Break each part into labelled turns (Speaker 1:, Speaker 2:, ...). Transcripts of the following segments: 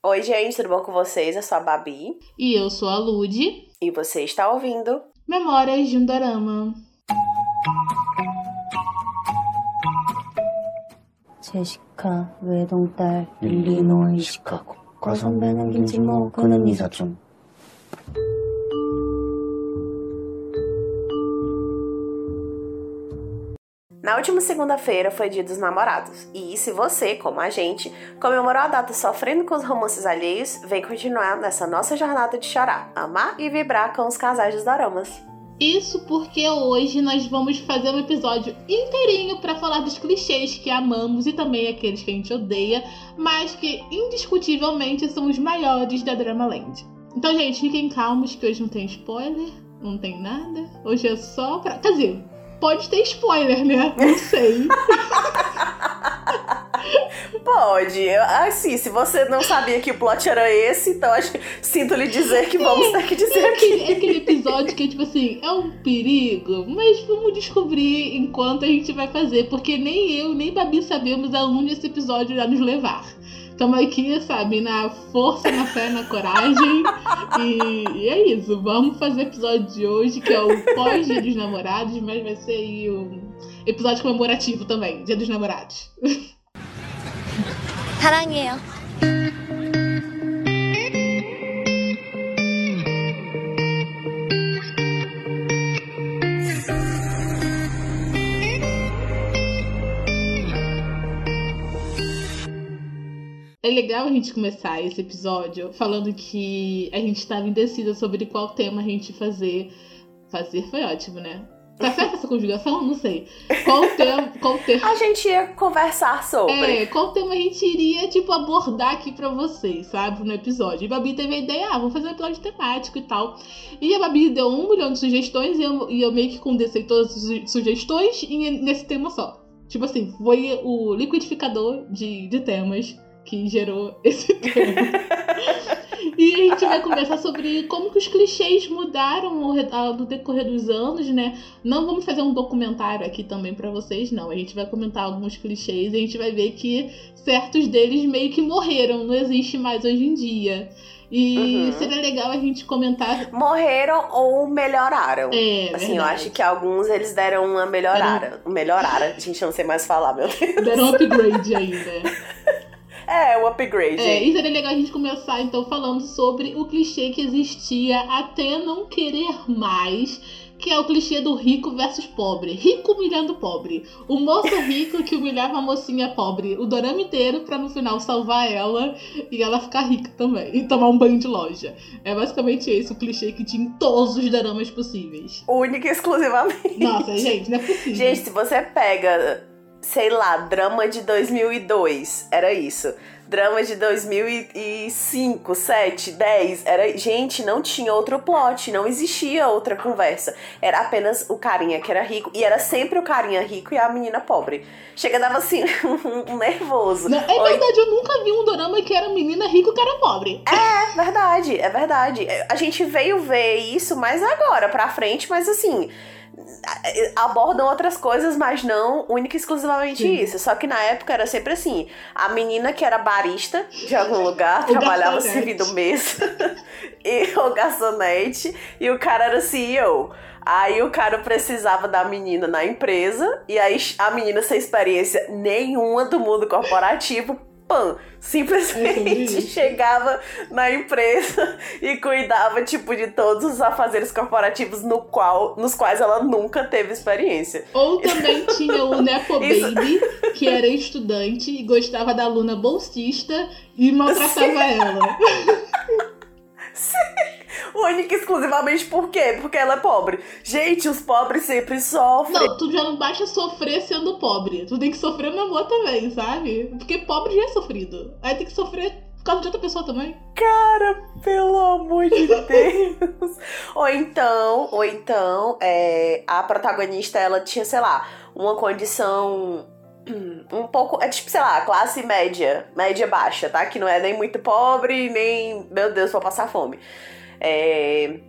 Speaker 1: Oi, gente, tudo bom com vocês? Eu sou a Babi.
Speaker 2: E eu sou a Lud.
Speaker 1: E você está ouvindo
Speaker 2: Memórias de um Dorama.
Speaker 3: 제시카 외동딸 일리노이 시카고 과선배는 김치모 그는 이사촌
Speaker 1: Na última segunda-feira foi dia dos namorados, e se você, como a gente, comemorou a data sofrendo com os romances alheios, vem continuar nessa nossa jornada de chorar, amar e vibrar com os casais dos doramas.
Speaker 2: Isso porque hoje nós vamos fazer um episódio inteirinho para falar dos clichês que amamos e também aqueles que a gente odeia, mas que indiscutivelmente são os maiores da Dramaland. Então, gente, fiquem calmos que hoje não tem spoiler, não tem nada. Hoje é só pra. Quer dizer, pode ter spoiler, né? Não sei.
Speaker 1: Pode. Assim, se você não sabia que o plot era esse, então acho, sinto lhe dizer que vamos ter que dizer
Speaker 2: É
Speaker 1: aqui.
Speaker 2: aquele, é aquele episódio que, tipo assim, é um perigo, mas vamos descobrir enquanto a gente vai fazer, porque nem eu, nem Babi sabemos aonde esse episódio irá nos levar. Estamos aqui, sabe, na força, na fé, na coragem. E, e é isso. Vamos fazer o episódio de hoje, que é o pós-dia dos namorados, mas vai ser aí o episódio comemorativo também, dia dos namorados.
Speaker 4: 사랑해요.
Speaker 2: É legal a gente começar esse episódio falando que a gente estava indecisa sobre qual tema a gente fazer. Fazer foi ótimo, né? Tá certa essa conjugação? Não sei. Qual tema. Qual tema
Speaker 1: A gente ia conversar sobre.
Speaker 2: é, qual tema a gente iria, tipo, abordar aqui pra vocês, sabe? No episódio. E a Babi teve a ideia, ah, vamos fazer um episódio temático e tal. E a Babi deu um milhão de sugestões e eu, e eu meio que condensei todas as su- sugestões nesse tema só. Tipo assim, foi o liquidificador de, de temas que gerou esse tema. e a gente vai conversar sobre como que os clichês mudaram ao, no decorrer dos anos, né? Não vamos fazer um documentário aqui também pra vocês, não. A gente vai comentar alguns clichês e a gente vai ver que certos deles meio que morreram, não existe mais hoje em dia. E
Speaker 1: Uhum.
Speaker 2: seria legal a gente comentar.
Speaker 1: Morreram ou melhoraram.
Speaker 2: É,
Speaker 1: Assim, eu
Speaker 2: verdade.
Speaker 1: acho que alguns eles deram uma melhorada. Melhorara. Gente, eu não sei mais falar, meu Deus.
Speaker 2: Deram um upgrade né?
Speaker 1: É, o upgrade.
Speaker 2: É, e seria legal a gente começar então falando sobre o clichê que existia até não querer mais, que é o clichê do rico versus pobre. Rico humilhando pobre. O moço rico que humilhava a mocinha pobre o dorama inteiro pra no final salvar ela e ela ficar rica também. E tomar um banho de loja. É basicamente esse o clichê que tinha em todos os doramas possíveis.
Speaker 1: Única e exclusivamente.
Speaker 2: Nossa, gente, não é possível.
Speaker 1: Gente, se você pega, sei lá, drama de 2002, era isso. Drama de 2005, 7, 10, era. Gente, não tinha outro plot, não existia outra conversa. Era apenas o carinha que era rico, e era sempre o carinha rico e a menina pobre. Chega, dava assim, um nervoso.
Speaker 2: Não, é
Speaker 1: Oi,
Speaker 2: verdade, eu nunca vi um dorama que era menina rico e cara pobre.
Speaker 1: É verdade, é verdade. A gente veio ver isso mais agora pra frente, mas assim. Abordam outras coisas, mas não única e exclusivamente
Speaker 2: Sim.
Speaker 1: isso. Só que na época era sempre assim: a menina que era barista de algum lugar,
Speaker 2: O
Speaker 1: trabalhava servindo mesa, e o garçonete, e o cara era CEO. Aí o cara precisava da menina na empresa, e aí a menina sem experiência nenhuma do mundo corporativo,
Speaker 2: sobre
Speaker 1: simplesmente chegava na empresa e cuidava, tipo, de todos os afazeres corporativos no qual, nos quais ela nunca teve experiência.
Speaker 2: Ou também tinha o Nepo. Baby, que era estudante e gostava da aluna bolsista e maltratava ela.
Speaker 1: Única e exclusivamente por quê? Porque ela é pobre. Gente, os pobres sempre sofrem.
Speaker 2: Não, tu já não basta sofrer sendo pobre. Tu tem que sofrer no amor também, sabe? Porque pobre já é sofrido. Aí tem que sofrer por causa de outra pessoa também.
Speaker 1: Cara, pelo amor de Deus. ou então, ou então, é, a protagonista, ela tinha, sei lá, uma condição um pouco, é tipo, sei lá, classe média, média baixa, tá? Que não é nem muito pobre, nem, meu Deus, vou passar fome. É,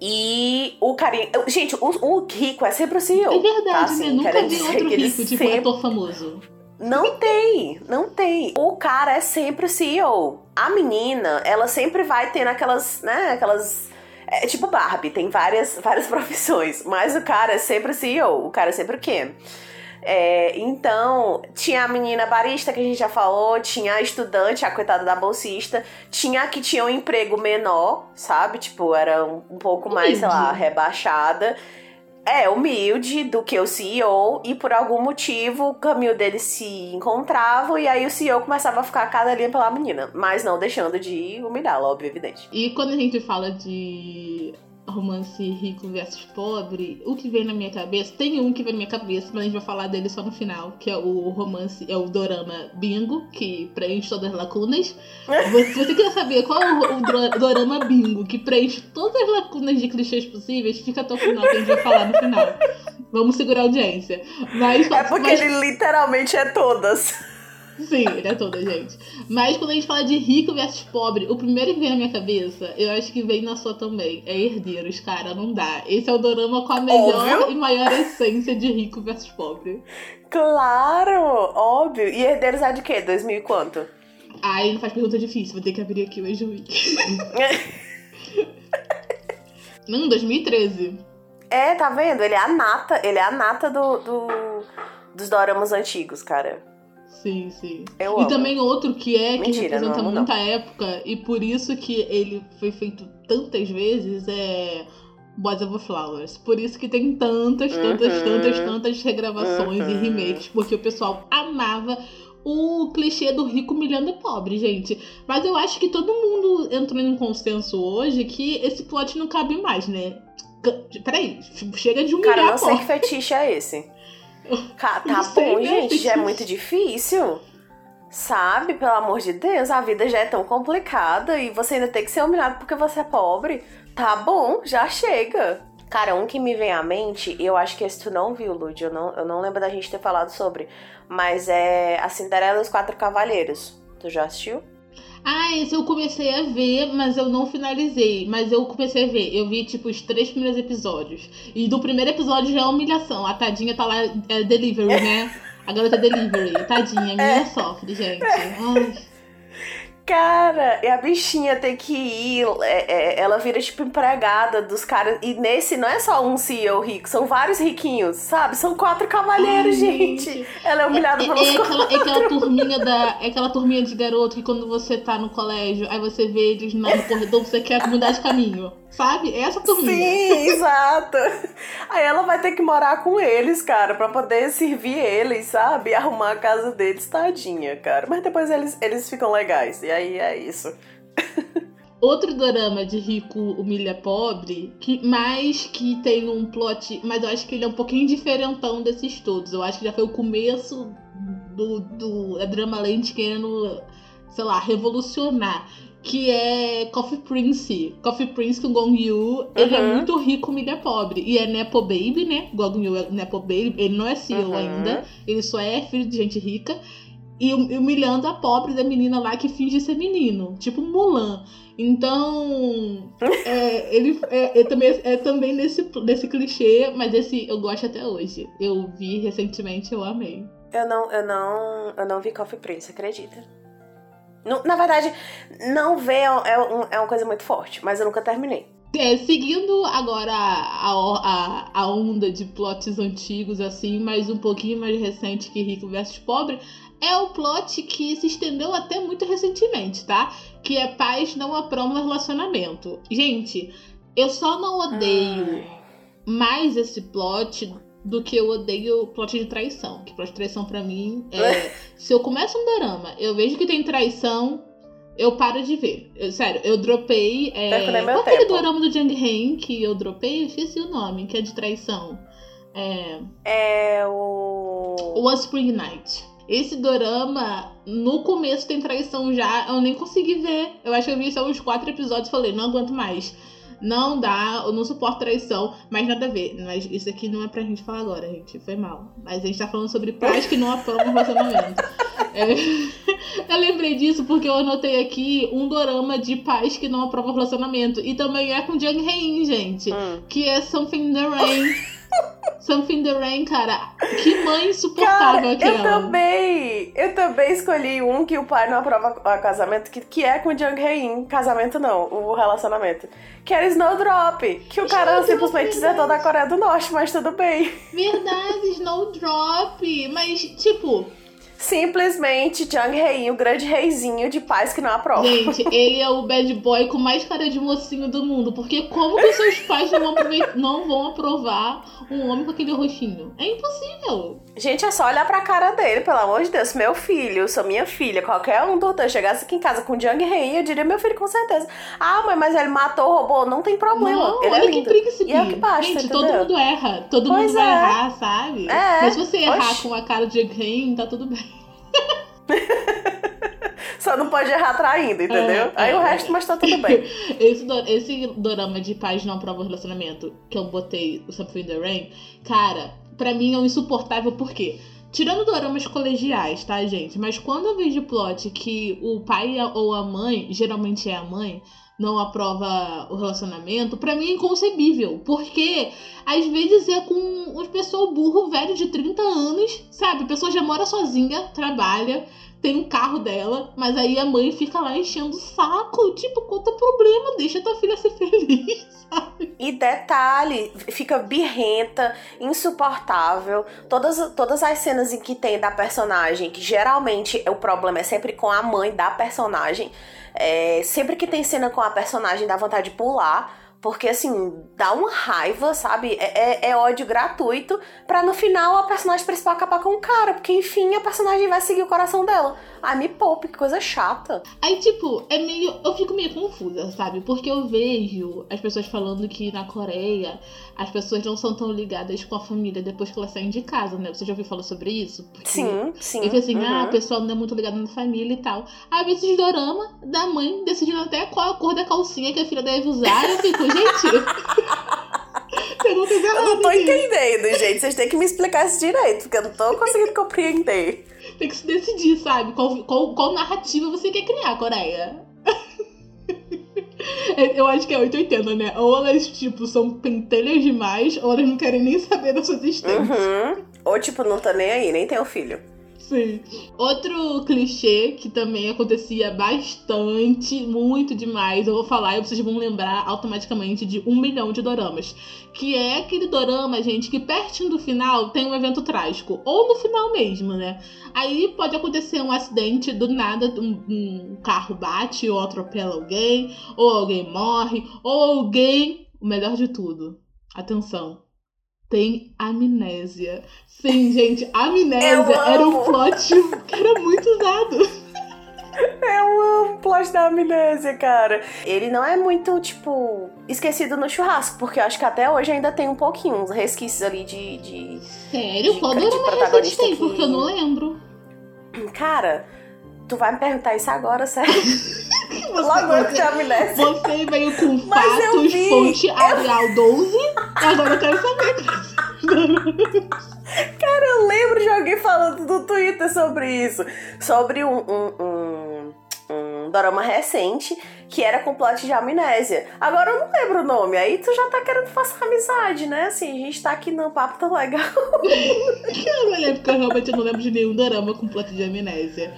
Speaker 1: E o carinha. Gente, o, o rico é sempre o CEO.
Speaker 2: É verdade,
Speaker 1: tá? Assim,
Speaker 2: né? Nunca vi outro rico, tipo
Speaker 1: sempre-
Speaker 2: ator famoso.
Speaker 1: Não tem, não tem. O cara é sempre o CEO. a menina, ela sempre vai tendo aquelas, né, aquelas é tipo Barbie, tem várias, várias profissões, mas o cara é sempre CEO, o cara é sempre o quê? É, então, tinha a menina barista que a gente já falou, tinha a estudante, a coitada da bolsista, tinha a que tinha um emprego menor, sabe? Tipo, era um, um pouco mais, sei lá, rebaixada. É, humilde do que o CEO, e por algum motivo o caminho deles se encontrava, e aí o CEO começava a ficar cada linha pela menina, mas não deixando de humilhá-la, óbvio, evidente.
Speaker 2: E quando a gente fala de romance rico versus pobre, o que vem na minha cabeça, tem um que vem na minha cabeça, mas a gente vai falar dele só no final, que é o romance, é o dorama Bingo, que preenche todas as lacunas. Se você quer saber qual é o, o dorama Bingo, que preenche todas as lacunas de clichês possíveis, fica até o final, que a gente vai falar no final. Vamos segurar a audiência. Mas,
Speaker 1: é porque
Speaker 2: mas...
Speaker 1: ele literalmente é todas.
Speaker 2: Sim, ele é toda, gente. Mas quando a gente fala de rico versus pobre, o primeiro que vem na minha cabeça, eu acho que vem na sua também, é herdeiros, cara, não dá. Esse é o dorama com a melhor óbvio. e maior essência de rico versus pobre.
Speaker 1: Claro, óbvio. E herdeiros é de quê? 2000 e quanto?
Speaker 2: Ai, não faz pergunta difícil, vou ter que abrir aqui o Week. não, 2013.
Speaker 1: É, tá vendo? Ele é a nata, ele é a nata do, do dos doramas antigos, cara.
Speaker 2: Sim, sim.
Speaker 1: Eu
Speaker 2: e
Speaker 1: amo.
Speaker 2: também outro que é, que
Speaker 1: Mentira,
Speaker 2: representa
Speaker 1: não amo,
Speaker 2: muita
Speaker 1: não.
Speaker 2: época, e por isso que ele foi feito tantas vezes, é Boys Over Flowers. Por isso que tem tantas, tantas,
Speaker 1: Uhum.
Speaker 2: tantas, tantas regravações e
Speaker 1: Uhum.
Speaker 2: remakes, porque o pessoal amava o clichê do rico humilhando o pobre, gente. Mas eu acho que todo mundo entrou em um consenso hoje que esse plot não cabe mais, né? Peraí, chega de humilhar
Speaker 1: Cara, não sei que fetiche é esse. Tá bom,
Speaker 2: né,
Speaker 1: gente, já é muito difícil. Sabe? Pelo amor de Deus, a vida já é tão complicada e você ainda tem que ser humilhado porque você é pobre. Tá bom, já chega. Cara, um que me vem à mente, eu acho que esse tu não viu, Lud, eu não, eu não lembro da gente ter falado sobre, mas é A Cinderela e os Quatro Cavalheiros. Tu já assistiu?
Speaker 2: Ah, esse eu comecei a ver, mas eu não finalizei. Mas eu comecei a ver. Eu vi, tipo, os três primeiros episódios. E do primeiro episódio já é humilhação. A tadinha tá lá, é delivery, né? A garota é delivery. Tadinha, a menina sofre, gente. Ai.
Speaker 1: Cara, e a bichinha tem que ir, é, é, ela vira tipo empregada dos caras. E nesse não é só um CEO rico, são vários riquinhos, sabe? São quatro cavalheiros,
Speaker 2: Ai,
Speaker 1: gente.
Speaker 2: gente.
Speaker 1: Ela é humilhada
Speaker 2: É,
Speaker 1: pelos
Speaker 2: é aquela, é aquela turminha da. É aquela turminha de garoto que quando você tá no colégio, aí você vê eles no corredor, você quer mudar de caminho. Sabe? É essa turminha.
Speaker 1: Sim, exato. Aí ela vai ter que morar com eles, cara, pra poder servir eles, sabe? E arrumar a casa deles, tadinha, cara. Mas depois eles, eles ficam legais. E aí é isso.
Speaker 2: Outro dorama de rico humilha pobre, que mais que tem um plot, mas eu acho que ele é um pouquinho diferentão desses todos. Eu acho que já foi o começo do, do da Drama Land querendo, sei lá, revolucionar. Que é Coffee Prince. Coffee Prince com Gong Yu. Ele é
Speaker 1: Uhum.
Speaker 2: muito rico, humilha pobre. E é Nepo Baby, né? Gong Yu é Nepo Baby. Ele não é CEO
Speaker 1: Uhum.
Speaker 2: ainda. Ele só é filho de gente rica. E hum- humilhando a pobre da menina lá que finge ser menino. Tipo Mulan. Então, é, ele é, é também, é também nesse, nesse clichê, mas esse eu gosto até hoje. Eu vi recentemente, eu amei.
Speaker 1: Eu não, eu não, eu não vi Coffee Prince, acredita? Na verdade, não ver é, é um- é uma coisa muito forte, mas eu nunca terminei.
Speaker 2: É, seguindo agora a, a, a onda de plots antigos, assim, mas um pouquinho mais recente que Rico versus Pobre, é o plot que se estendeu até muito recentemente, tá? Que é pais não aprovam relacionamento. Gente, eu só não odeio mais esse plot do que eu odeio o plot de traição. Que plot de traição pra mim é. se eu começo um drama, eu vejo que tem traição, eu paro de ver. Eu- sério, eu dropei. É,
Speaker 1: meu
Speaker 2: qual aquele
Speaker 1: tempo.
Speaker 2: dorama do Jang Hae que eu dropei? Eu esqueci o nome, que é de traição. É.
Speaker 1: É o.
Speaker 2: One Spring Night. Esse dorama, no começo tem traição já, eu nem consegui ver. Eu acho que eu vi só uns quatro episódios e falei, não aguento mais. Não dá, eu não suporto traição, mas nada a ver. Mas isso aqui não é pra gente falar agora, gente. Foi mal. Mas a gente tá falando sobre pais que não aprovam relacionamento. É, eu lembrei disso porque eu anotei aqui um dorama de pais que não aprovam relacionamento. E também é com Jang Hae, gente
Speaker 1: Hum.
Speaker 2: que é Something in the Rain. Something the Rain, cara. Que mãe insuportável
Speaker 1: Cara,
Speaker 2: aquela.
Speaker 1: eu também, eu também escolhi um que o pai não aprova o casamento, que, que é com o Jung Hae-in. Casamento não, o relacionamento. Que era Snowdrop, que o cara
Speaker 2: Snowdrop,
Speaker 1: simplesmente desertou da Coreia do Norte, mas tudo bem.
Speaker 2: Verdade, Snowdrop. Mas, tipo,
Speaker 1: Simplesmente Jung Hae-in, o grande reizinho de pais que não aprova.
Speaker 2: gente, ele é o bad boy com mais cara de mocinho do mundo. Porque como que seus pais não vão, não vão aprovar um homem com aquele roxinho? É impossível.
Speaker 1: Gente, é só olhar pra cara dele, pelo amor de Deus. Meu filho, sou minha filha. Qualquer um do chegasse aqui em casa com Jung Hae-in, eu diria meu filho com certeza. Ah, mãe, mas ele matou, roubou. Não tem problema.
Speaker 2: Não,
Speaker 1: ele
Speaker 2: olha
Speaker 1: é
Speaker 2: que
Speaker 1: lindo.
Speaker 2: príncipe.
Speaker 1: E é o que basta,
Speaker 2: Gente, todo mundo erra. Todo
Speaker 1: Pois
Speaker 2: mundo vai
Speaker 1: é.
Speaker 2: errar, sabe?
Speaker 1: É,
Speaker 2: Mas se você errar
Speaker 1: oxi.
Speaker 2: com a cara de Jugheim, tá tudo bem.
Speaker 1: Só não pode errar traindo, entendeu?
Speaker 2: É,
Speaker 1: Aí o
Speaker 2: é,
Speaker 1: resto,
Speaker 2: é.
Speaker 1: mas tá tudo bem.
Speaker 2: Esse, do- esse dorama de pais não aprovam relacionamento, que eu botei o Something in the Rain, cara, pra mim é um insuportável porque. Tirando doramas colegiais, tá, gente? Mas quando eu vejo plot que o pai ou a mãe, geralmente é a mãe, não aprova o relacionamento, pra mim é inconcebível. Porque às vezes é com uma pessoa burro, velho de 30 anos, sabe? A pessoa já mora sozinha, trabalha, tem um carro dela, mas aí a mãe fica lá enchendo o saco. Tipo, conta problema, deixa tua filha ser feliz, sabe?
Speaker 1: E detalhe, fica birrenta, insuportável. Todas, todas as cenas em que tem da personagem, que geralmente o problema é sempre com a mãe da personagem. é, sempre que tem cena com a personagem, dá vontade de pular. Porque, assim, dá uma raiva, sabe? É, é- é ódio gratuito pra no final a personagem principal acabar com o cara. Porque, enfim, a personagem vai seguir o coração dela. Ai, me poupe, que coisa chata.
Speaker 2: Aí, tipo, é meio. Eu fico meio confusa, sabe? Porque eu vejo as pessoas falando que na Coreia as pessoas não são tão ligadas com a família depois que elas saem de casa, né? Você já ouviu falar sobre isso? Porque
Speaker 1: Sim, sim.
Speaker 2: Falei assim, ah,
Speaker 1: uhum.
Speaker 2: a pessoa não é muito ligada na família e tal. Aí esses dorama da mãe decidindo até qual a cor da calcinha que a filha deve usar. Eu fico, gente.
Speaker 1: Eu não tô entendendo, gente. Vocês têm que me explicar isso direito, porque eu não tô conseguindo compreender.
Speaker 2: Tem que se decidir, sabe? Qual, qual, qual narrativa você quer criar, Coreia? É, Eu acho que é 880, né? Ou elas, tipo, são pentelhas demais, ou elas não querem nem saber da sua existência.
Speaker 1: Uhum. Ou, tipo, não tá nem aí, nem tem um filho.
Speaker 2: Sim. Outro clichê que também acontecia bastante, muito demais, eu vou falar e vocês vão lembrar automaticamente de um milhão de doramas. Que é aquele dorama, gente, que pertinho do final tem um evento trágico. Ou no final mesmo, né? Aí pode acontecer um acidente do nada, um, um carro bate ou atropela alguém, ou alguém morre, ou alguém. O melhor de tudo, atenção. Tem amnésia. Sim, gente, amnésia era um plot que era muito usado.
Speaker 1: Eu amo o plot da amnésia, cara. Ele não é muito, tipo, esquecido no churrasco, porque eu acho que até hoje ainda tem um pouquinho, uns resquícios ali de. de...
Speaker 2: Sério?
Speaker 1: De-
Speaker 2: Qual
Speaker 1: de
Speaker 2: dorama recente
Speaker 1: protagonista
Speaker 2: tem?
Speaker 1: que-
Speaker 2: Porque eu não lembro.
Speaker 1: Cara, tu vai me perguntar isso agora, sério? Logo eu que tenho amnésia.
Speaker 2: Você veio com
Speaker 1: Mas eu
Speaker 2: fatos, fonte Arial 12. Agora eu quero saber.
Speaker 1: Cara, eu lembro de alguém falando no Twitter sobre isso. Sobre um, um, um, um dorama recente que era com plot de amnésia. Agora eu não lembro o nome. Aí tu já tá querendo fazer amizade, né? Assim, a gente tá aqui num papo tão legal.
Speaker 2: Eu não lembro, porque eu realmente não lembro de nenhum dorama com plot de amnésia.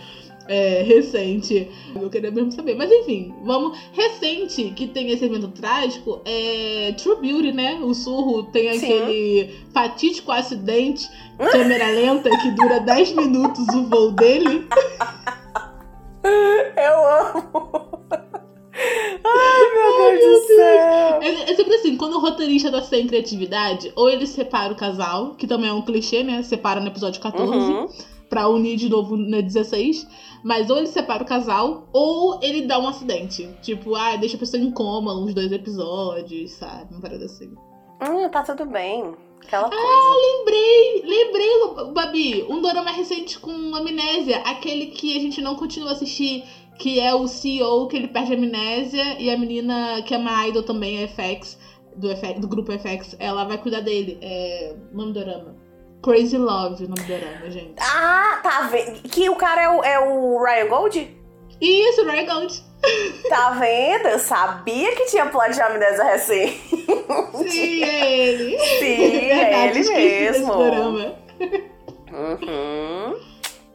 Speaker 2: É, recente. Eu queria mesmo saber. Mas enfim, vamos. Recente que tem esse evento trágico é True Beauty, né? O surro tem
Speaker 1: Sim.
Speaker 2: aquele fatídico acidente, câmera lenta, que dura 10 minutos o voo dele.
Speaker 1: Eu amo. Ai, meu Deus do céu.
Speaker 2: É, é sempre assim, quando o roteirista tá sem criatividade, ou ele separa o casal, que também é um clichê, né? Separa no episódio 14,
Speaker 1: Uhum.
Speaker 2: Pra unir de novo no 16. Mas ou ele separa o casal, ou ele dá um acidente. Tipo, ah, deixa a pessoa em coma uns dois episódios, sabe? Uma parada assim.
Speaker 1: Hum, tá tudo bem. Aquela coisa.
Speaker 2: Lembrei, lembrei, Babi, um dorama recente com amnésia, aquele que a gente não continua a assistir, que é o CEO, que ele perde a amnésia, e a menina que é uma idol também, a FX, do, FX, do grupo FX, ela vai cuidar dele. É. Nome do dorama. Crazy Love, o nome do dorama, gente.
Speaker 1: Ah, tá vendo. Que o cara é o, é o Ryan Gold?
Speaker 2: Isso, Ryan Gold.
Speaker 1: Tá vendo? Eu sabia que tinha plot de amnésia recente.
Speaker 2: Sim, é ele.
Speaker 1: Sim, é ele mesmo. Uhum.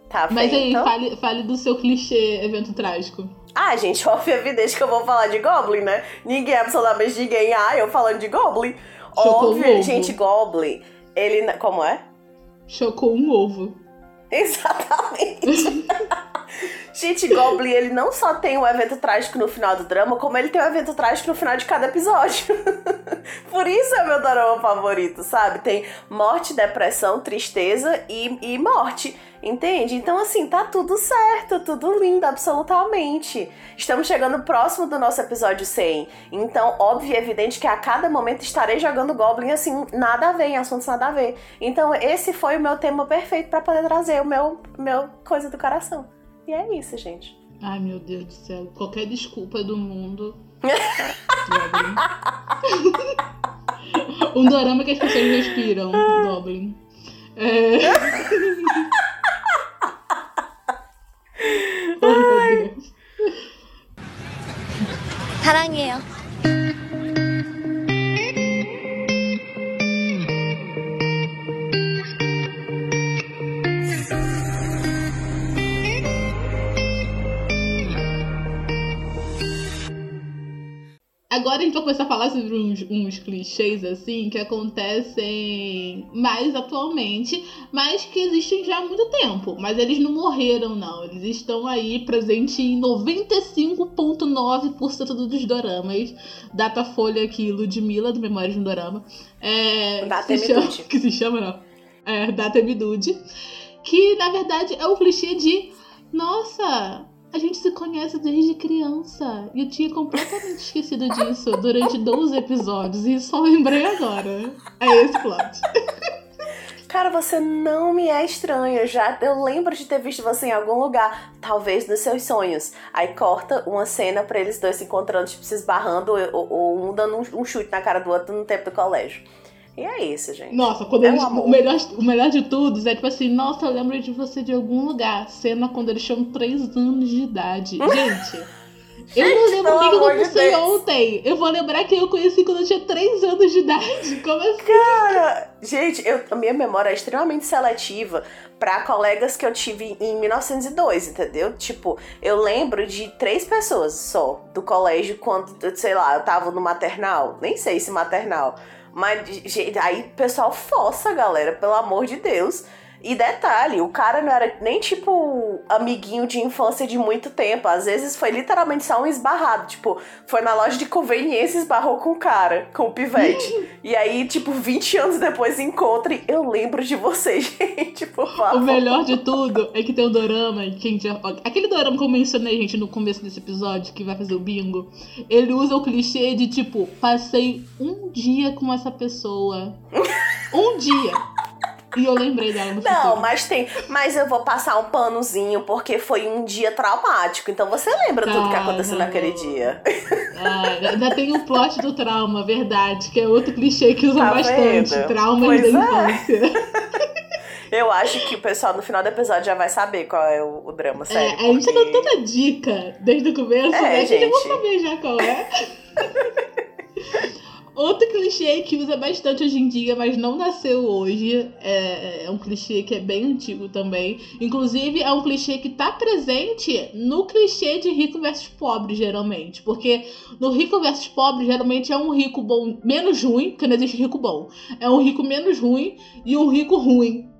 Speaker 1: Tá
Speaker 2: Mas aí, fale, fale do seu clichê evento trágico.
Speaker 1: Ah, gente, óbvio evidente que eu vou falar de Goblin, né? Ninguém, absolutamente ninguém. Ah, eu falando de Goblin.
Speaker 2: Chocou
Speaker 1: Óbvio, gente, Goblin. Ele. Como é?
Speaker 2: Chocou um ovo.
Speaker 1: Exatamente. Gente, Goblin, ele não só tem um evento trágico no final do drama, como ele tem um evento trágico no final de cada episódio. Por isso é meu drama favorito, sabe? Tem morte, depressão, tristeza e, e morte. Entende? Então, assim, tá tudo certo, tudo lindo, absolutamente. Estamos chegando próximo do nosso episódio 100. Então, óbvio e evidente que a cada momento estarei jogando Goblin, assim, nada a ver, em assuntos nada a ver. Então, esse foi o meu tema perfeito pra poder trazer o meu, meu coisa do coração. E é isso, gente.
Speaker 2: Ai, meu Deus do céu. Qualquer desculpa do mundo. Um dorama que as pessoas respiram. Goblin. É... 아.
Speaker 3: 사랑해요.
Speaker 2: Agora a gente vai começar a falar sobre uns, uns clichês assim que acontecem mais atualmente, mas que existem já há muito tempo. Mas eles não morreram, não. Eles estão aí presentes em 95,9% dos doramas. Datafolha aqui, Ludmilla, do Memórias de um Dorama. É,
Speaker 1: Data
Speaker 2: que, se chama, que se chama, não. É, Data Midude. Que na verdade é o clichê de. Nossa, a gente se conhece desde criança. E eu tinha completamente esquecido disso durante 12 episódios. E só lembrei agora. É esse plot.
Speaker 1: Cara, você não me é estranho. Eu já eu lembro de ter visto você em algum lugar, talvez nos seus sonhos. Aí corta uma cena pra eles dois se encontrando, tipo, se esbarrando, ou, ou um dando um, um chute na cara do outro no tempo do colégio. E é isso, gente.
Speaker 2: Nossa, quando
Speaker 1: É
Speaker 2: eles,
Speaker 1: um
Speaker 2: o, melhor, o melhor de tudo é tipo assim, nossa, eu lembro de você de algum lugar. Cena quando eles tinham 3 anos de idade. Gente, eu não lembro nem que eu
Speaker 1: de
Speaker 2: conheci
Speaker 1: Deus.
Speaker 2: ontem. Eu vou lembrar que eu conheci quando eu tinha 3 anos de idade. Como assim?
Speaker 1: Cara, gente, eu, a minha memória é extremamente seletiva pra colegas que eu tive em 1902, entendeu? Tipo, eu lembro de três pessoas só do colégio quando, sei lá, eu tava no maternal. Nem sei se maternal. Mas, gente, aí o pessoal força, galera, pelo amor de Deus. E detalhe, o cara não era nem tipo amiguinho de infância de muito tempo. Às vezes foi literalmente só um esbarrado. Tipo, foi na loja de conveniência e esbarrou com o cara, com o pivete. e aí, tipo, 20 anos depois encontre, eu lembro de você, gente, por favor.
Speaker 2: O melhor de tudo é que tem o dorama, gente Aquele dorama que eu mencionei, gente, no começo desse episódio, que vai fazer o bingo, ele usa o clichê de tipo, passei um dia com essa pessoa. Um dia. E eu lembrei dela no
Speaker 1: Não,
Speaker 2: futuro.
Speaker 1: mas tem. Mas eu vou passar um panozinho porque foi um dia traumático. Então você lembra tudo que aconteceu
Speaker 2: tá
Speaker 1: naquele dia.
Speaker 2: Ah, ainda tem o plot do trauma, verdade, que é outro clichê que usa
Speaker 1: Tá
Speaker 2: bastante.
Speaker 1: vendo?
Speaker 2: Traumas
Speaker 1: Pois
Speaker 2: da
Speaker 1: é.
Speaker 2: infância.
Speaker 1: Eu acho que o pessoal no final do episódio já vai saber qual é o, o drama, sério.
Speaker 2: É, a gente dando tanta dica desde o começo,
Speaker 1: É,
Speaker 2: né? Que já vou
Speaker 1: gente.
Speaker 2: saber já qual é. Outro clichê que usa bastante hoje em dia, mas não nasceu hoje, é, é um clichê que é bem antigo também. Inclusive, é um clichê que tá presente no clichê de rico versus pobre, geralmente. Porque no rico versus pobre, geralmente é um rico bom menos ruim, porque não existe rico bom. É um rico menos ruim e um rico ruim.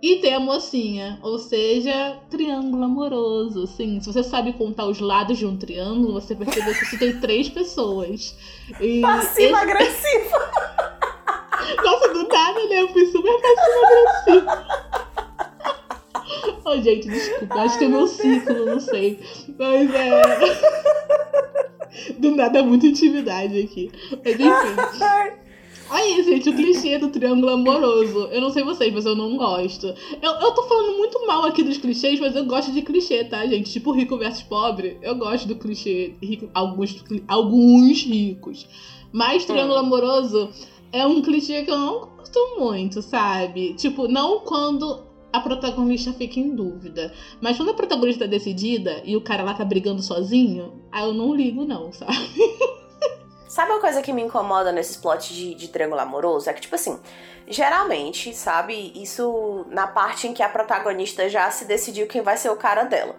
Speaker 2: E tem a mocinha, ou seja, triângulo amoroso. Assim, se você sabe contar os lados de um triângulo, você percebe que você tem três pessoas. E
Speaker 1: Passiva agressiva.
Speaker 2: esse- Nossa, do nada, né? Eu fui super passivo agressivo. Oh, gente, desculpa. Acho que é meu ciclo, não sei. Mas é. Do nada, muita intimidade aqui. Mas enfim. Aí, gente, o clichê do triângulo amoroso. Eu não sei vocês, mas eu não gosto. Eu, eu tô falando muito mal aqui dos clichês, mas eu gosto de clichê, tá, gente? Tipo rico versus pobre. Eu gosto do clichê. Rico, alguns, alguns ricos. Mas triângulo amoroso é um clichê que eu não gosto muito, sabe? Tipo, não quando a protagonista fica em dúvida. Mas quando a protagonista tá decidida e o cara lá tá brigando sozinho, aí eu não ligo, não, sabe?
Speaker 1: Sabe uma coisa que me incomoda nesses plots de, de triângulo amoroso? É que, tipo assim, geralmente, sabe, isso na parte em que a protagonista já se decidiu quem vai ser o cara dela,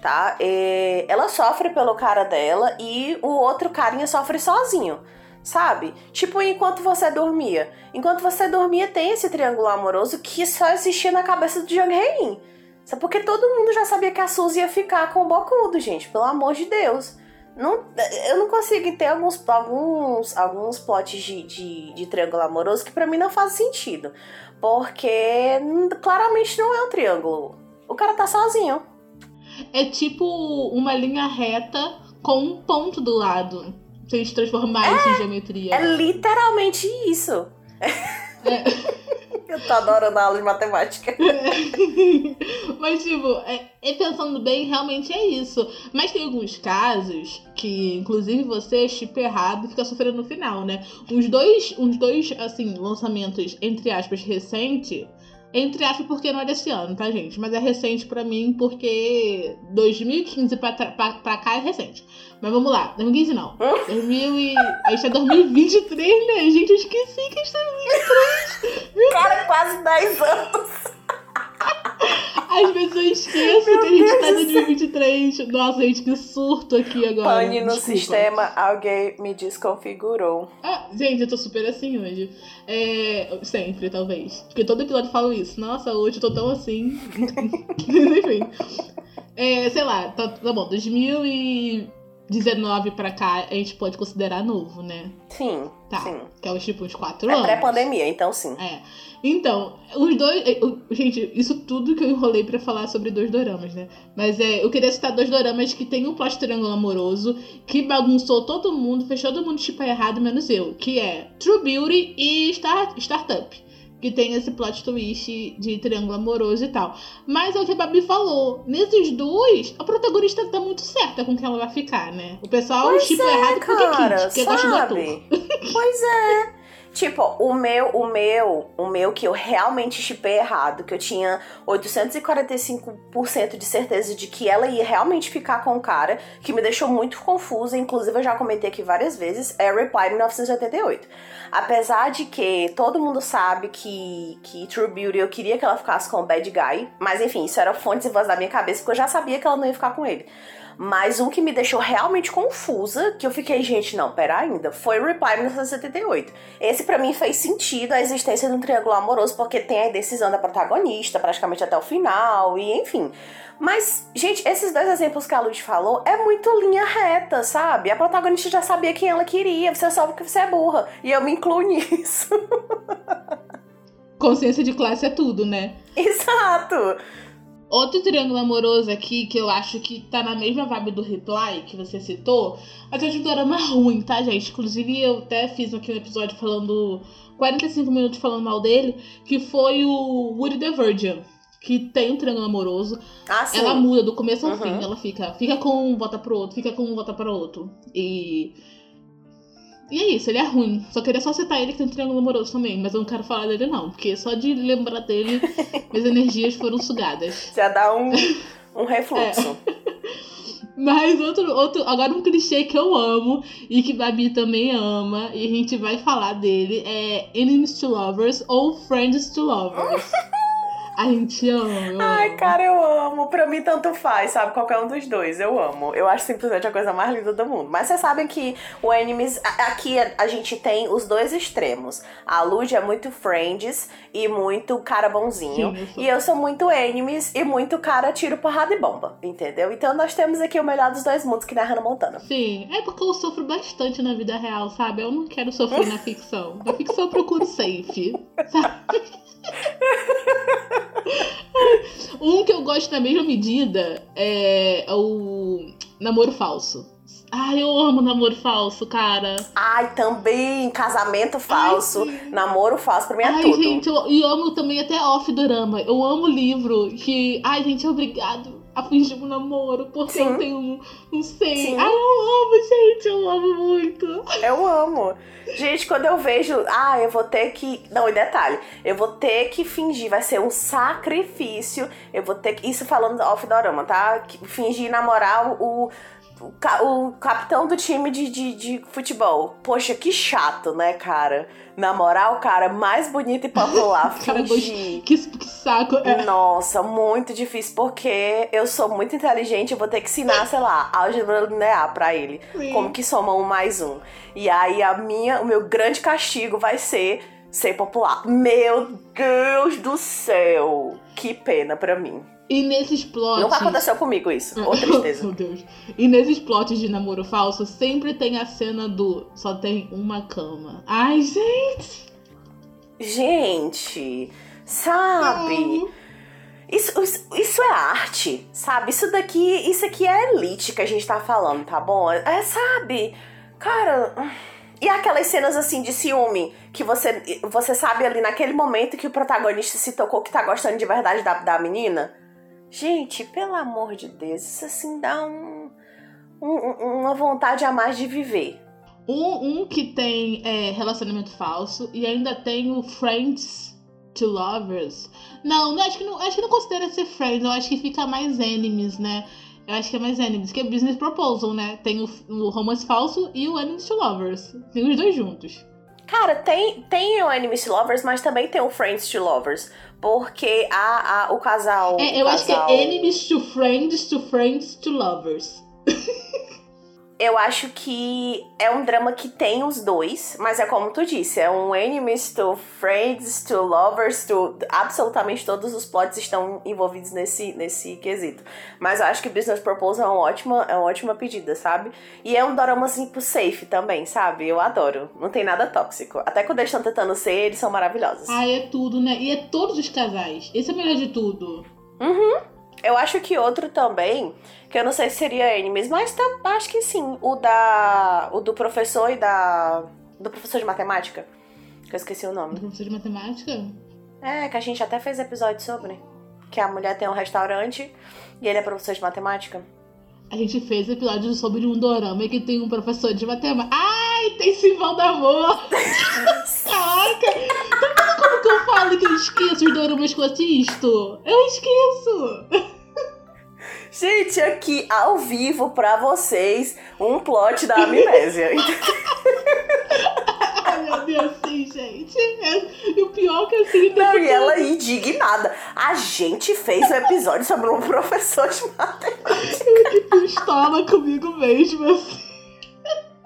Speaker 1: tá? E ela sofre pelo cara dela e o outro carinha sofre sozinho, sabe? Tipo, enquanto você dormia. Enquanto você dormia, tem esse triângulo amoroso que só existia na cabeça do Jung Hein. Sabe? Porque todo mundo já sabia que a Suzy ia ficar com o Bocudo, gente, pelo amor de Deus. Não, eu não consigo ter alguns, alguns, alguns plots de, de, de triângulo amoroso que para mim não fazem sentido. Porque claramente não é um triângulo. O cara tá sozinho.
Speaker 2: É tipo uma linha reta com um ponto do lado. Se a gente transformar
Speaker 1: É,
Speaker 2: isso em geometria.
Speaker 1: É literalmente isso.
Speaker 2: É.
Speaker 1: Eu tô adorando a aula de matemática.
Speaker 2: Mas, tipo, é, é pensando bem, realmente é isso. Mas tem alguns casos que, inclusive, você chipa errado fica sofrendo no final, né? Uns dois, uns dois, assim, lançamentos, entre aspas, recente. Entre aspas, porque não é desse ano, tá, gente? Mas é recente pra mim porque 2015 pra, pra, pra cá é recente. Mas vamos lá, 2015 não. 2000 e... A gente é 2023, né? Gente, eu esqueci que a gente tá
Speaker 1: Cara, quase 10 anos.
Speaker 2: Às vezes eu esqueço
Speaker 1: Meu
Speaker 2: que a gente tá em
Speaker 1: Deus do
Speaker 2: 2023. Nossa, gente, que surto aqui agora.
Speaker 1: Pane no
Speaker 2: Desculpa.
Speaker 1: sistema, alguém me desconfigurou.
Speaker 2: Ah, gente, eu tô super assim hoje. É, sempre, talvez. Porque todo episódio eu falo isso. Nossa, hoje eu tô tão assim. Enfim. É, sei lá, tá, tá bom, 2019 pra cá a gente pode considerar novo, né?
Speaker 1: Sim,
Speaker 2: Tá.
Speaker 1: sim.
Speaker 2: Que é uns tipo uns 4
Speaker 1: É
Speaker 2: anos.
Speaker 1: pré-pandemia, então sim.
Speaker 2: É. Então, os dois. eh, Gente, isso tudo que eu enrolei pra falar sobre dois doramas, né? Mas é, eu queria citar dois doramas que tem um plot triângulo amoroso que bagunçou todo mundo, fez todo mundo tipo errado, menos eu. Que é True Beauty e Star, Startup. Que tem esse plot twist de triângulo amoroso e tal. Mas é o que a Babi falou. Nesses dois, a protagonista tá muito certa com quem ela vai ficar, né? O pessoal
Speaker 1: Pois
Speaker 2: chipa
Speaker 1: é,
Speaker 2: errado porque
Speaker 1: cara,
Speaker 2: quis, porque gosta do ator.
Speaker 1: Pois é. Tipo, o meu, o meu, o meu que eu realmente chipei errado, que eu tinha 845% de certeza de que ela ia realmente ficar com o cara, que me deixou muito confusa, inclusive eu já comentei aqui várias vezes, é Reply 1988. Apesar de que todo mundo sabe que, que True Beauty eu queria que ela ficasse com o Bad Guy, mas enfim, isso era fontes e voz da minha cabeça, porque eu já sabia que ela não ia ficar com ele. Mas um que me deixou realmente confusa, que eu fiquei, gente, não, pera ainda, foi Reply 1978. Esse pra mim fez sentido a existência de um triângulo amoroso, porque tem a decisão da protagonista praticamente até o final, e enfim. Mas, gente, esses dois exemplos que a Luz falou é muito linha reta, sabe? A protagonista já sabia quem ela queria, você só porque você é burra. E eu me incluo nisso.
Speaker 2: Consciência de classe é tudo, né?
Speaker 1: Exato!
Speaker 2: Outro triângulo amoroso aqui que eu acho que tá na mesma vibe do Reply que você citou, mas é de um drama ruim, tá, gente? Inclusive eu até fiz aqui um episódio falando 45 minutos falando mal dele, que foi o Woody the Virgin, que tem um triângulo amoroso.
Speaker 1: Ah, sim.
Speaker 2: Ela muda do começo ao
Speaker 1: Uhum.
Speaker 2: fim, ela fica, fica com um, volta pro outro, fica com um, volta pro outro. E e é isso, ele é ruim. Só queria só citar ele que tem um triângulo amoroso também, mas eu não quero falar dele não, porque só de lembrar dele, minhas energias foram sugadas.
Speaker 1: Já dá um, um refluxo.
Speaker 2: Mas outro, outro, agora um clichê que eu amo e que Babi também ama, e a gente vai falar dele, é Enemies to Lovers ou Friends to Lovers. A gente ama. eu
Speaker 1: Ai,
Speaker 2: amo.
Speaker 1: cara, eu amo. Pra mim, tanto faz, sabe? Qualquer um dos dois. Eu amo. Eu acho simplesmente a coisa mais linda do mundo. Mas vocês sabem que o Enemies. a- Aqui a, gente tem os dois extremos. A Lud é muito Friends e muito cara bonzinho.
Speaker 2: Sim, eu.
Speaker 1: E eu sou muito Enemies e muito cara tiro, porrada e bomba. Entendeu? Então nós temos aqui o melhor dos dois mundos, que nem a Hannah Montana.
Speaker 2: Sim, é porque eu sofro bastante na vida real, sabe? Eu não quero sofrer na ficção. Na ficção eu procuro safe, sabe? um que eu gosto na mesma medida é o namoro falso. Ai, eu amo namoro falso, cara.
Speaker 1: Ai, também, casamento falso,
Speaker 2: sim.
Speaker 1: namoro falso, pra mim é
Speaker 2: ai,
Speaker 1: tudo.
Speaker 2: gente, eu, e amo também até off-drama. Eu amo livro que. Ai, gente, é obrigado a fingir um namoro, porque
Speaker 1: Sim.
Speaker 2: eu tenho um. Não sei. Ai, eu amo, gente, eu Eu amo muito.
Speaker 1: Eu amo. Gente, quando eu vejo. Ah, eu vou ter que. Não, e detalhe. Eu vou ter que fingir. Vai ser um sacrifício. Eu vou ter que. Isso falando off dorama, tá? Fingir namorar o. O, ca... o capitão do time de, de, de futebol. Poxa, que chato, né, cara? Namorar o cara mais bonito e popular.
Speaker 2: Cara,
Speaker 1: fingir.
Speaker 2: que, que saco. É.
Speaker 1: Nossa, muito difícil, porque eu sou muito inteligente, eu vou ter que ensinar, sei lá, álgebra linear pra ele.
Speaker 2: Sim.
Speaker 1: Como que soma um mais um. E aí a minha, o meu grande castigo vai ser ser popular. Meu Deus do céu! Que pena pra mim.
Speaker 2: E nesses plots.
Speaker 1: Nunca aconteceu comigo isso. Ô, tristeza.
Speaker 2: Meu Deus. E nesses plots de namoro falso, sempre tem a cena do só tem uma cama. Ai, gente!
Speaker 1: Gente, sabe? Isso, isso, isso é arte, sabe? Isso daqui, isso aqui é elite que a gente tá falando, tá bom? É, sabe? Cara. E aquelas cenas assim de ciúme que você, você sabe ali naquele momento que o protagonista se tocou que tá gostando de verdade da, da menina? Gente, pelo amor de Deus, isso assim dá um, um- uma vontade a mais de viver.
Speaker 2: Um, um que tem é, relacionamento falso e ainda tem o Friends to Lovers. Não, acho que não, acho que não considera ser Friends, eu acho que fica mais enemies, né? Eu acho que é mais enemies, que é Business Proposal, né? Tem o, o romance falso e o enemies to lovers. Tem os dois juntos.
Speaker 1: Cara, tem, tem o Enemies to Lovers, mas também tem o Friends to Lovers. Porque a, a, o casal.
Speaker 2: É, eu
Speaker 1: o
Speaker 2: acho que
Speaker 1: casal-
Speaker 2: é enemies to friends to friends to lovers.
Speaker 1: Eu acho que é um drama que tem os dois, mas é como tu disse, é um enemies to friends to lovers to absolutamente todos os plots estão envolvidos nesse nesse quesito. Mas eu acho que Business Proposal é uma ótima é uma ótima pedida, sabe? E é um drama assim pro safe também, sabe? Eu adoro. Não tem nada tóxico. Até quando eles estão tentando ser, eles são maravilhosos.
Speaker 2: Ah, é tudo, né? E é todos os casais. Esse é o melhor de tudo.
Speaker 1: Eu acho que outro também, que eu não sei se seria enemies, mas tam- acho que sim, o da o do professor e da do professor de matemática, que eu esqueci o nome.
Speaker 2: Professor de matemática?
Speaker 1: É, que a gente até fez episódio sobre, que a mulher tem um restaurante e ele é professor de matemática.
Speaker 2: A gente fez episódio sobre um dorama que tem um professor de matemática. Ai, tem Simão da Amor! Caraca! Tá vendo como que eu falo que eu esqueço os doramas que eu assisto? Eu esqueço!
Speaker 1: Gente, aqui ao vivo pra vocês um plot da amnésia.
Speaker 2: Ai, meu Deus, sim, gente. É- E o pior que assim,
Speaker 1: Não, e ela indignada. A gente fez um episódio sobre um professor de matemática.
Speaker 2: eu que pistola comigo mesmo, assim.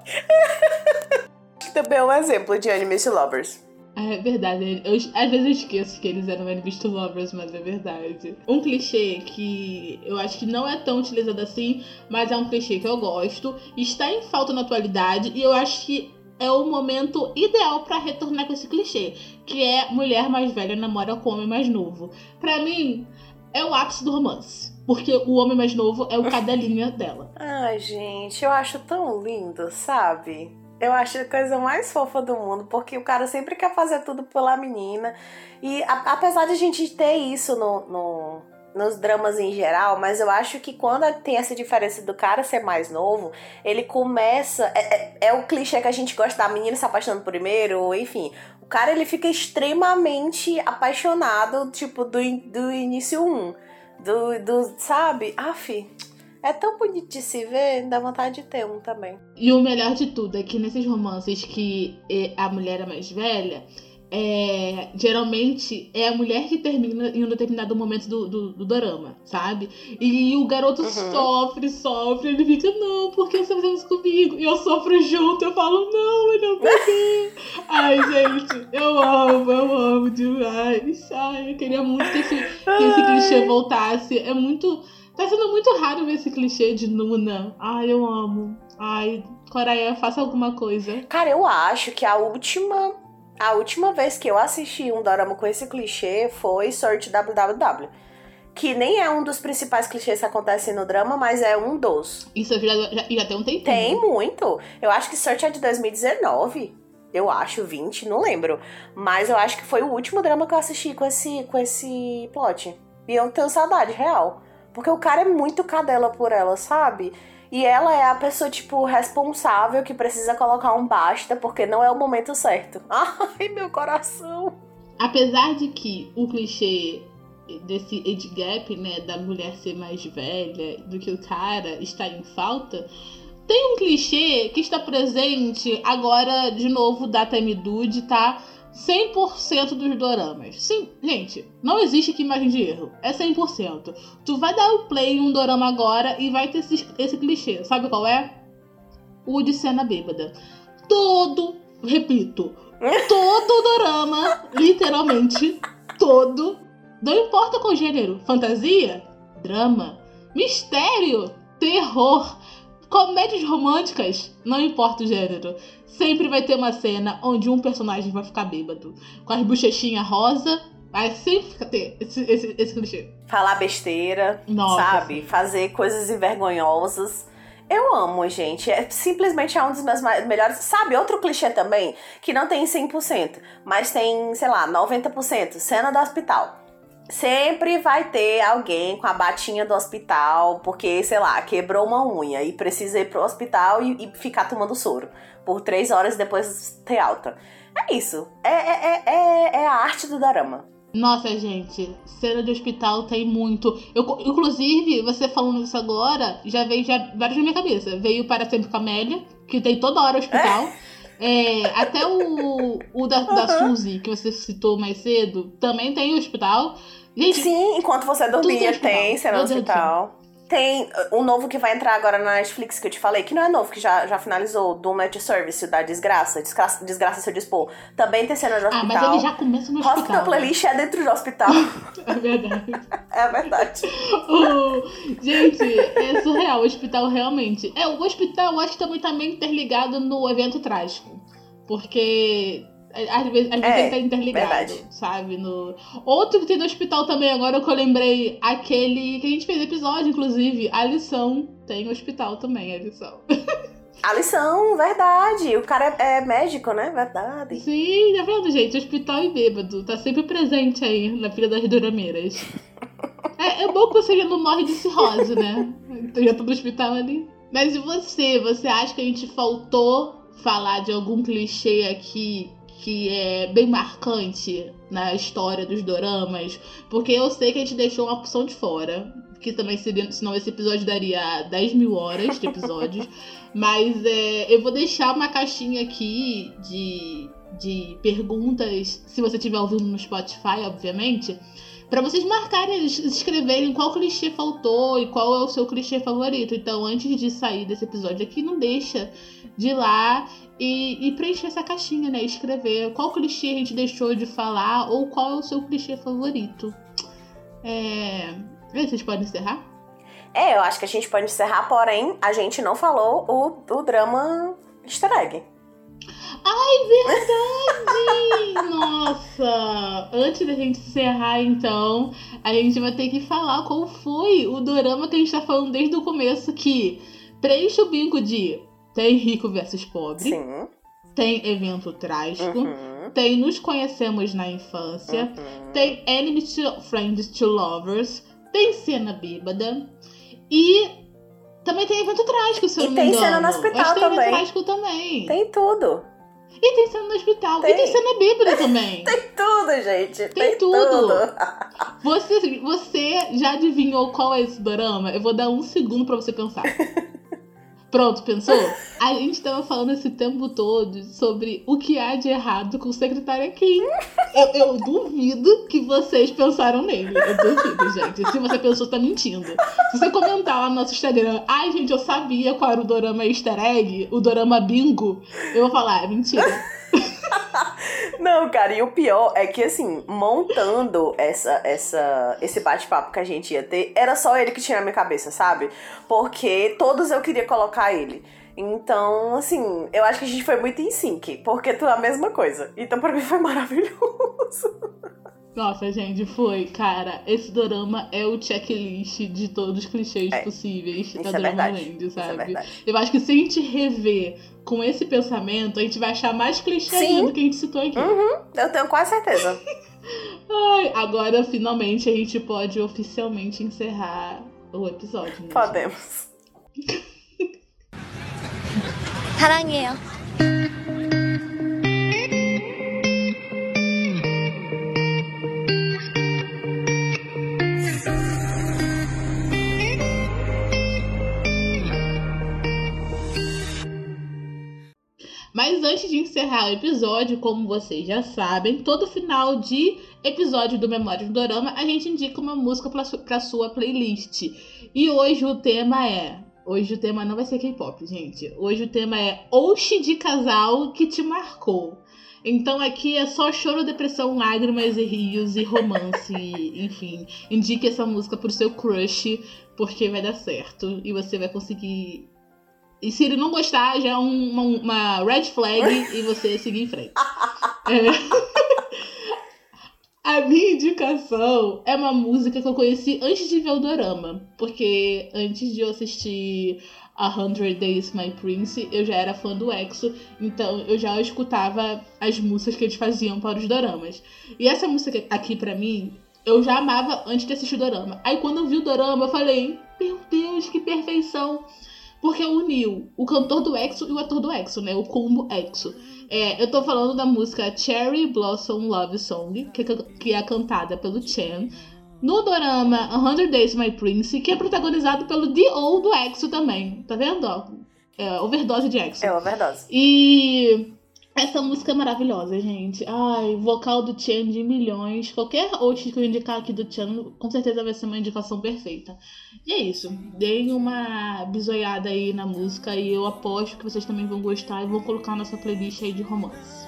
Speaker 1: Também é um exemplo de anime lovers.
Speaker 2: É verdade, eu, às vezes eu esqueço que eles eram enemies to lovers, mas é verdade. Um clichê que eu acho que não é tão utilizado assim, mas é um clichê que eu gosto, está em falta na atualidade e eu acho que é o momento ideal pra retornar com esse clichê, que é mulher mais velha namora com homem mais novo. Pra mim, é o ápice do romance, porque o homem mais novo é o cadelinha dela.
Speaker 1: Ai, gente, eu acho tão lindo, sabe? Eu acho a coisa mais fofa do mundo, porque o cara sempre quer fazer tudo pela menina. E a- apesar de a gente ter isso no, no- nos dramas em geral, mas eu acho que quando tem essa diferença do cara ser mais novo, ele começa. É, é- é o clichê que a gente gosta da menina se apaixonando primeiro, ou enfim. O cara ele fica extremamente apaixonado, tipo, do, do início 1. Do, do, sabe? Aff, é tão bonito de se ver, dá vontade de ter um também.
Speaker 2: E o melhor de tudo é que nesses romances que a mulher é mais velha, é, geralmente é a mulher que termina em um determinado momento do, do, do dorama, sabe? E o garoto
Speaker 1: Uhum.
Speaker 2: sofre, sofre, ele fica, não, por que você fazendo isso comigo? E eu sofro junto, eu falo, não, ele é um bebê. Ai, gente, eu amo, eu amo demais. Ai, eu queria muito que esse, que esse clichê voltasse. É muito. Tá sendo muito raro ver esse clichê de Nuna. Ai, eu amo. Ai, Coreia, faça alguma coisa.
Speaker 1: Cara, eu acho que a última. A última vez que eu assisti um dorama com esse clichê foi Sorte WWW. Que nem é um dos principais clichês que acontecem no drama, mas é um dos.
Speaker 2: Isso já, já, já tem um tempinho.
Speaker 1: Tem muito. Eu acho que Search é de 2019. Eu acho, 20, não lembro. Mas eu acho que foi o último drama que eu assisti com esse, com esse plot. E eu tenho saudade, real. Porque o cara é muito cadela por ela, sabe? E ela é a pessoa, tipo, responsável que precisa colocar um basta porque não é o momento certo. Ai, meu coração.
Speaker 2: Apesar de que o clichê desse age gap, né, da mulher ser mais velha do que o cara está em falta, tem um clichê que está presente agora, de novo, da Dude, tá? 100% dos doramas. Sim, gente, não existe aqui margem de erro. É 100%. Tu vai dar o play em um dorama agora e vai ter esse, esse clichê. Sabe qual é? O de cena bêbada. Todo, repito, todo dorama, literalmente todo, não importa qual gênero, fantasia, drama, mistério, terror, comédias românticas, não importa o gênero, sempre vai ter uma cena onde um personagem vai ficar bêbado, com as bochechinhas rosa, vai sempre ter esse, esse, esse clichê.
Speaker 1: Falar besteira,
Speaker 2: Nossa,
Speaker 1: sabe? Fazer coisas envergonhosas. Eu amo, gente. É simplesmente é um dos meus melhores. Sabe, outro clichê também, que não tem 100%, mas tem, sei lá, 90%. Cena do hospital. Sempre vai ter alguém com a batinha do hospital, porque, sei lá, quebrou uma unha e precisa ir pro hospital e, e ficar tomando soro por três horas e depois ter alta. É isso. É, é, é, é, é a arte do dorama.
Speaker 2: Nossa, gente, cena de hospital tem muito. Eu, inclusive, você falando isso agora, já veio já, vários na minha cabeça. Veio para sempre Camélia, que tem toda hora hospital. É, até o, o da, da Suzy, que você citou mais cedo, também tem hospital. Gente,
Speaker 1: Sim, enquanto você dormia,
Speaker 2: tem hospital.
Speaker 1: tem cena no hospital. Tem o novo que vai entrar agora na Netflix, que eu te falei, que não é novo, que já, já finalizou, do Match Service, da Desgraça, Desgraça, Desgraça Seu Dispor. Também tem cena de
Speaker 2: ah,
Speaker 1: hospital.
Speaker 2: mas ele já começa no hospital.
Speaker 1: Hospital Playlist é dentro do hospital.
Speaker 2: né? É verdade.
Speaker 1: é verdade.
Speaker 2: Oh, gente, é surreal. O hospital realmente. É, o hospital eu acho que também tá meio interligado no evento trágico. Porque é, às vezes, às vezes
Speaker 1: É,
Speaker 2: ele tá interligado,
Speaker 1: verdade.
Speaker 2: sabe? No... Outro que tem no hospital também, agora que eu lembrei, aquele que a gente fez episódio, inclusive, a lição. Tem no hospital também, a lição.
Speaker 1: A lição, verdade. O cara é, é médico, né? Verdade.
Speaker 2: Sim, tá vendo, gente? Hospital e bêbado. Tá sempre presente aí na vida das durameiras. É, é bom que você já não morre de cirrose, né? Então já tô no hospital ali. Mas e você? Você acha que a gente faltou falar de algum clichê aqui que é bem marcante na história dos doramas? Porque eu sei que a gente deixou uma opção de fora. Que também seria, senão esse episódio daria 10 mil horas de episódios. Mas é, eu vou deixar uma caixinha aqui de, de perguntas, se você estiver ouvindo no Spotify, obviamente, para vocês marcarem, es- escreverem qual clichê faltou e qual é o seu clichê favorito. Então, antes de sair desse episódio aqui, não deixa de ir lá e, e preencher essa caixinha, né? Escrever qual clichê a gente deixou de falar ou qual é o seu clichê favorito. É... Vocês podem encerrar?
Speaker 1: É, eu acho que a gente pode encerrar, porém, a gente não falou o, o drama easter egg.
Speaker 2: Verdade! Nossa! Antes da gente encerrar, então, a gente vai ter que falar qual foi o dorama que a gente tá falando desde o começo que preenche o bingo de tem rico versus pobre,
Speaker 1: Sim.
Speaker 2: tem evento trágico,
Speaker 1: Uhum.
Speaker 2: tem nos conhecemos na infância,
Speaker 1: Uhum.
Speaker 2: tem enemy to friends to lovers, tem cena bêbada e também tem evento trágico, se eu
Speaker 1: E
Speaker 2: não
Speaker 1: tem
Speaker 2: me engano.
Speaker 1: cena no hospital
Speaker 2: que tem
Speaker 1: também.
Speaker 2: evento trágico também.
Speaker 1: Tem tudo.
Speaker 2: E tem cena no hospital.
Speaker 1: Tem.
Speaker 2: E tem cena bêbada também.
Speaker 1: Tem tudo, gente.
Speaker 2: Tem tudo.
Speaker 1: tudo.
Speaker 2: Você, você já adivinhou qual é esse dorama? Eu vou dar um segundo pra você pensar. Pronto, pensou? A gente tava falando esse tempo todo sobre o que há de errado com o secretário Kim. Eu, eu duvido que vocês pensaram nele. Eu duvido, gente. Se você pensou, tá mentindo. Se você comentar lá no nosso Instagram, ai, gente, eu sabia qual era o dorama easter egg, o dorama bingo, eu vou falar, é mentira.
Speaker 1: Não, cara, e o pior é que, assim, montando essa, essa, esse bate-papo que a gente ia ter, era só ele que tinha na minha cabeça, sabe? Porque todos eu queria colocar ele. Então, assim, eu acho que a gente foi muito em sync, porque tu é a mesma coisa. Então, pra mim, foi maravilhoso.
Speaker 2: Nossa, gente, foi, cara. Esse dorama é o checklist de todos os clichês
Speaker 1: É,
Speaker 2: possíveis
Speaker 1: isso
Speaker 2: da
Speaker 1: é
Speaker 2: Drama
Speaker 1: verdade,
Speaker 2: Land,
Speaker 1: Isso é
Speaker 2: sabe?
Speaker 1: verdade.
Speaker 2: Eu acho que se a gente rever com esse pensamento, a gente vai achar mais clichê
Speaker 1: Sim.
Speaker 2: ainda do que a gente citou aqui.
Speaker 1: Eu tenho quase certeza.
Speaker 2: Ai, agora, finalmente, a gente pode oficialmente encerrar o episódio. né,
Speaker 1: Podemos.
Speaker 2: gente?
Speaker 4: 사랑해요.
Speaker 2: Antes de encerrar o episódio, como vocês já sabem, todo final de episódio do Memória do Dorama, a gente indica uma música para sua playlist. E hoje o tema é. Hoje o tema não vai ser K-pop, gente. Hoje o tema é Oshi de casal que te marcou. Então aqui é só choro, depressão, lágrimas e rios e romance, enfim. Indique essa música pro seu crush, porque vai dar certo e você vai conseguir e se ele não gostar, já é uma, uma red flag e você seguir em frente. É. A minha indicação é uma música que eu conheci antes de ver o Dorama. Porque antes de eu assistir A Hundred Days My Prince, eu já era fã do EXO. Então eu já escutava as músicas que eles faziam para os Doramas. E essa música aqui, para mim, eu já amava antes de assistir o Dorama. Aí quando eu vi o Dorama, eu falei: Meu Deus, que perfeição! Porque uniu o cantor do EXO e o ator do EXO, né? O combo EXO. É, eu tô falando da música Cherry Blossom Love Song, que, é que é cantada pelo Chen. No dorama A Hundred Days My Prince, que é protagonizado pelo D.O. do EXO também. Tá vendo? Ó, é, overdose de EXO.
Speaker 1: É overdose.
Speaker 2: E essa música é maravilhosa, gente. Ai, vocal do Chan de milhões. Qualquer outro que eu indicar aqui do Chan, com certeza vai ser uma indicação perfeita. E é isso. Deem uma bisoiada aí na música e eu aposto que vocês também vão gostar e vou colocar nossa playlist aí de romance.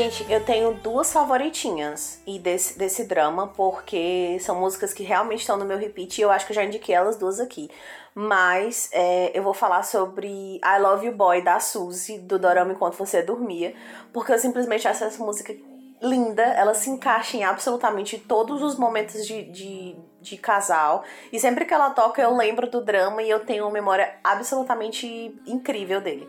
Speaker 1: Gente, eu tenho duas favoritinhas e desse, desse drama, porque são músicas que realmente estão no meu repeat e eu acho que eu já indiquei elas duas aqui. Mas é, eu vou falar sobre I Love You Boy da Suzy, do Dorama Enquanto Você Dormia, porque eu simplesmente acho essa música linda, ela se encaixa em absolutamente todos os momentos de, de, de, casal. E sempre que ela toca, eu lembro do drama e eu tenho uma memória absolutamente incrível dele.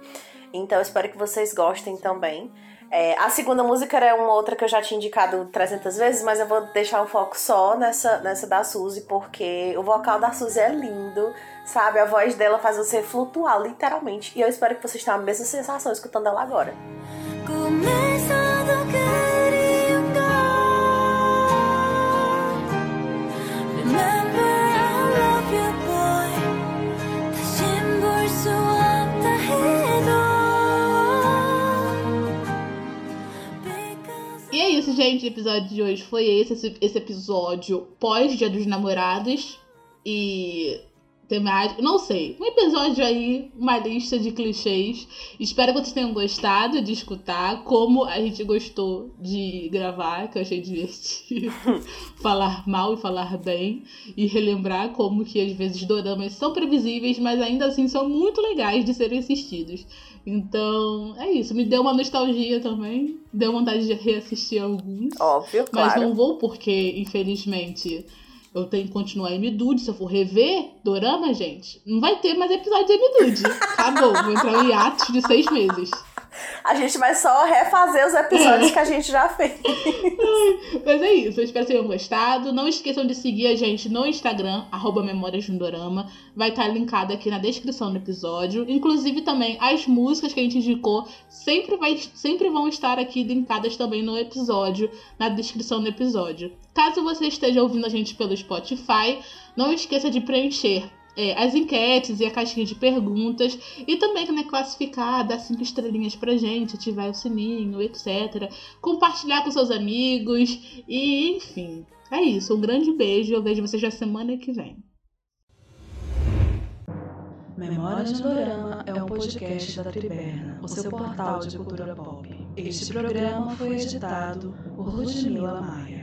Speaker 1: Então eu espero que vocês gostem também. É, a segunda música era uma outra que eu já tinha indicado 300 vezes, mas eu vou deixar o foco só nessa, nessa da Suzy, porque o vocal da Suzy é lindo, sabe? A voz dela faz você flutuar, literalmente. E eu espero que vocês tenham a mesma sensação escutando ela agora.
Speaker 2: Isso, gente. O episódio de hoje foi esse. Esse, episódio pós-Dia dos Namorados. E temático, não sei, um episódio aí, uma lista de clichês. Espero que vocês tenham gostado de escutar, como a gente gostou de gravar, que eu achei divertido. falar mal e falar bem e relembrar como que às vezes doramas são previsíveis, mas ainda assim são muito legais de serem assistidos. Então, é isso. Me deu uma nostalgia também. Deu vontade de reassistir alguns.
Speaker 1: Óbvio,
Speaker 2: claro. Mas não vou porque, infelizmente, eu tenho que continuar M-Dude. Se eu for rever Dorama, gente, não vai ter mais episódio de M-Dude. Acabou. Vou entrar em hiatus de seis meses.
Speaker 1: A gente vai só refazer os episódios é. que a gente já fez.
Speaker 2: Mas é isso, eu espero que tenham gostado. Não esqueçam de seguir a gente no Instagram, arroba Memórias de Dorama. Vai estar linkado aqui na descrição do episódio. Inclusive também as músicas que a gente indicou sempre, vai, sempre vão estar aqui linkadas também no episódio, na descrição do episódio. Caso você esteja ouvindo a gente pelo Spotify, não esqueça de preencher é, as enquetes e a caixinha de perguntas. E também né, classificar, dar cinco estrelinhas pra gente, ativar o sininho, etc. Compartilhar com seus amigos. E, enfim, é isso. Um grande beijo. Eu vejo vocês na semana que vem.
Speaker 5: Memórias do Dorama é um podcast da Triberna, o seu portal de cultura pop. Este programa foi editado por Ludmila Maia.